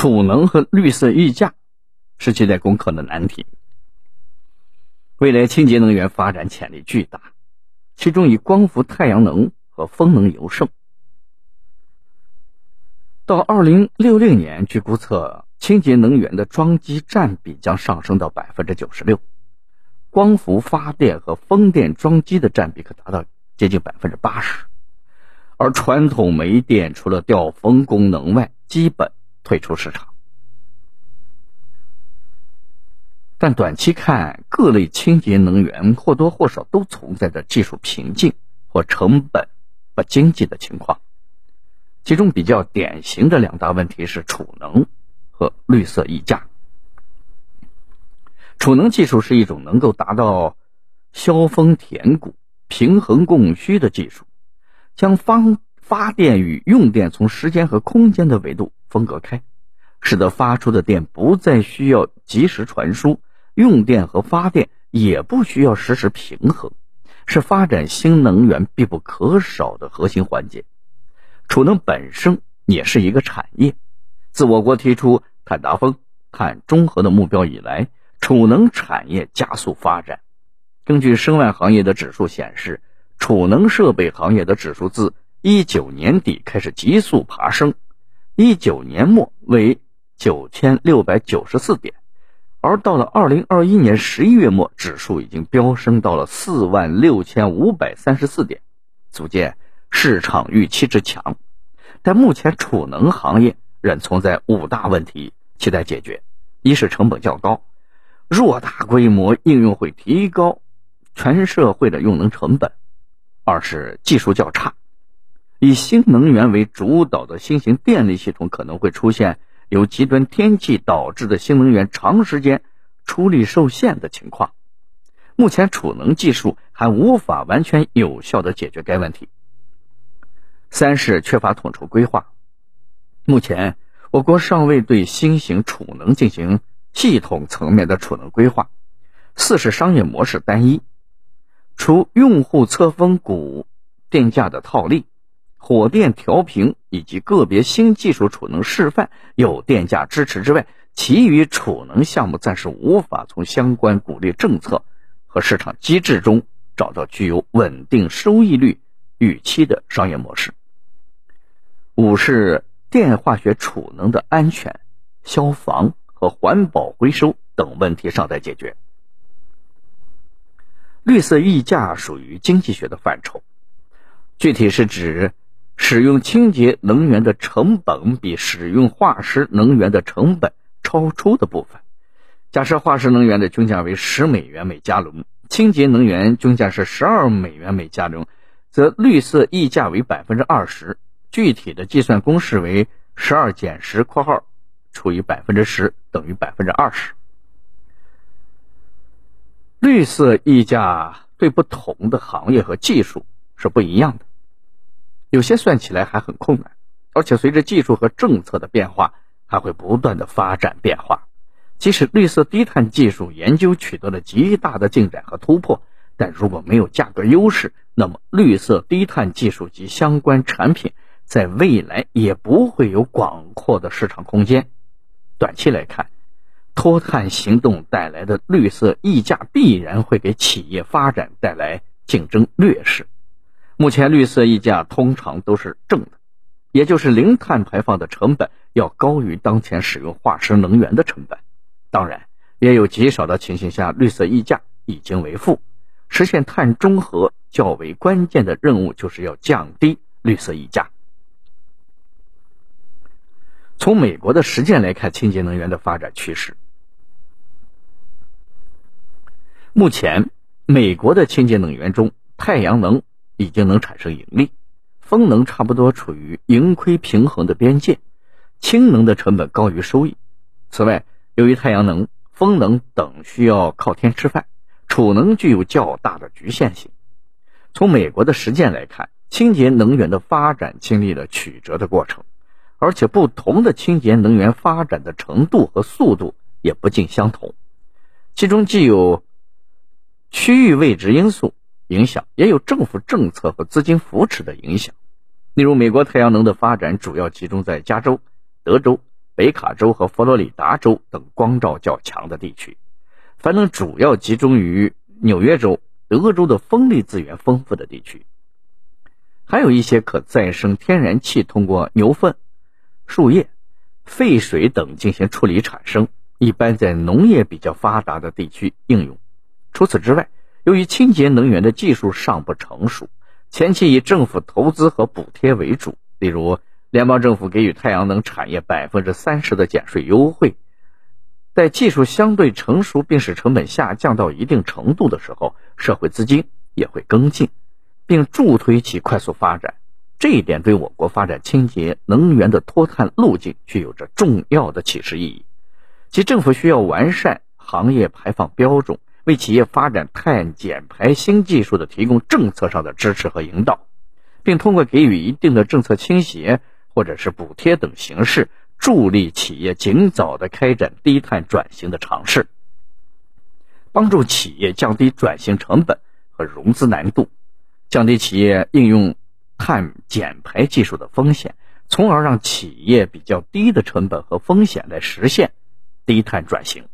储能和绿色溢价是这代攻克的难题。未来清洁能源发展潜力巨大，其中以光伏、太阳能和风能尤盛。到二零六六年，据估测，清洁能源的装机占比将上升到百分之九十六，光伏发电和风电装机的占比可达到接近百分之八十，而传统煤电除了调峰功能外，基本退出市场。但短期看，各类清洁能源或多或少都存在着技术瓶颈或成本不经济的情况。其中比较典型的两大问题是储能和绿色溢价。储能技术是一种能够达到削峰填谷、平衡供需的技术，将发发电与用电从时间和空间的维度分隔开，使得发出的电不再需要及时传输。用电和发电也不需要实时平衡，是发展新能源必不可少的核心环节。储能本身也是一个产业。自我国提出碳达峰、碳中和的目标以来，储能产业加速发展。根据申万行业的指数显示，储能设备行业的指数自一九年底开始急速爬升，一九年末为九千六百九十四点。而到了二零二一年十一月末，指数已经飙升到了四万六千五百三十四点，足见市场预期之强。但目前储能行业仍存在五大问题，期待解决：一是成本较高，偌大规模应用会提高全社会的用能成本；二是技术较差，以新能源为主导的新型电力系统可能会出现。由极端天气导致的新能源长时间出力受限的情况，目前储能技术还无法完全有效的解决该问题。三是缺乏统筹规划，目前我国尚未对新型储能进行系统层面的储能规划。四是商业模式单一，除用户侧峰谷电价的套利。火电调频以及个别新技术储能示范有电价支持之外，其余储能项目暂时无法从相关鼓励政策和市场机制中找到具有稳定收益率预期的商业模式。五是电化学储能的安全、消防和环保回收等问题尚待解决。绿色溢价属于经济学的范畴，具体是指。使用清洁能源的成本比使用化石能源的成本超出的部分。假设化石能源的均价为十美元每加仑，清洁能源均价是十二美元每加仑，则绿色溢价为百分之二十。具体的计算公式为十二减十（括号除以百分之十）等于百分之二十。绿色溢价对不同的行业和技术是不一样的。有些算起来还很困难，而且随着技术和政策的变化，还会不断的发展变化。即使绿色低碳技术研究取得了极大的进展和突破，但如果没有价格优势，那么绿色低碳技术及相关产品在未来也不会有广阔的市场空间。短期来看，脱碳行动带来的绿色溢价必然会给企业发展带来竞争劣势。目前绿色溢价通常都是正的，也就是零碳排放的成本要高于当前使用化石能源的成本。当然，也有极少的情形下绿色溢价已经为负。实现碳中和较为关键的任务就是要降低绿色溢价。从美国的实践来看，清洁能源的发展趋势，目前美国的清洁能源中，太阳能。已经能产生盈利，风能差不多处于盈亏平衡的边界，氢能的成本高于收益。此外，由于太阳能、风能等需要靠天吃饭，储能具有较大的局限性。从美国的实践来看，清洁能源的发展经历了曲折的过程，而且不同的清洁能源发展的程度和速度也不尽相同，其中既有区域位置因素。影响也有政府政策和资金扶持的影响，例如美国太阳能的发展主要集中在加州、德州、北卡州和佛罗里达州等光照较强的地区，反能主要集中于纽约州、德州的风力资源丰富的地区。还有一些可再生天然气通过牛粪、树叶、废水等进行处理产生，一般在农业比较发达的地区应用。除此之外，由于清洁能源的技术尚不成熟，前期以政府投资和补贴为主，例如联邦政府给予太阳能产业百分之三十的减税优惠。在技术相对成熟并使成本下降到一定程度的时候，社会资金也会跟进。并助推其快速发展，这一点对我国发展清洁能源的脱碳路径具有着重要的启示意义。即政府需要完善行业排放标准，为企业发展碳减排新技术的提供政策上的支持和引导，并通过给予一定的政策倾斜或者是补贴等形式，助力企业尽早的开展低碳转型的尝试，帮助企业降低转型成本和融资难度。降低企业应用碳减排技术的风险，从而让企业比较低的成本和风险来实现低碳转型。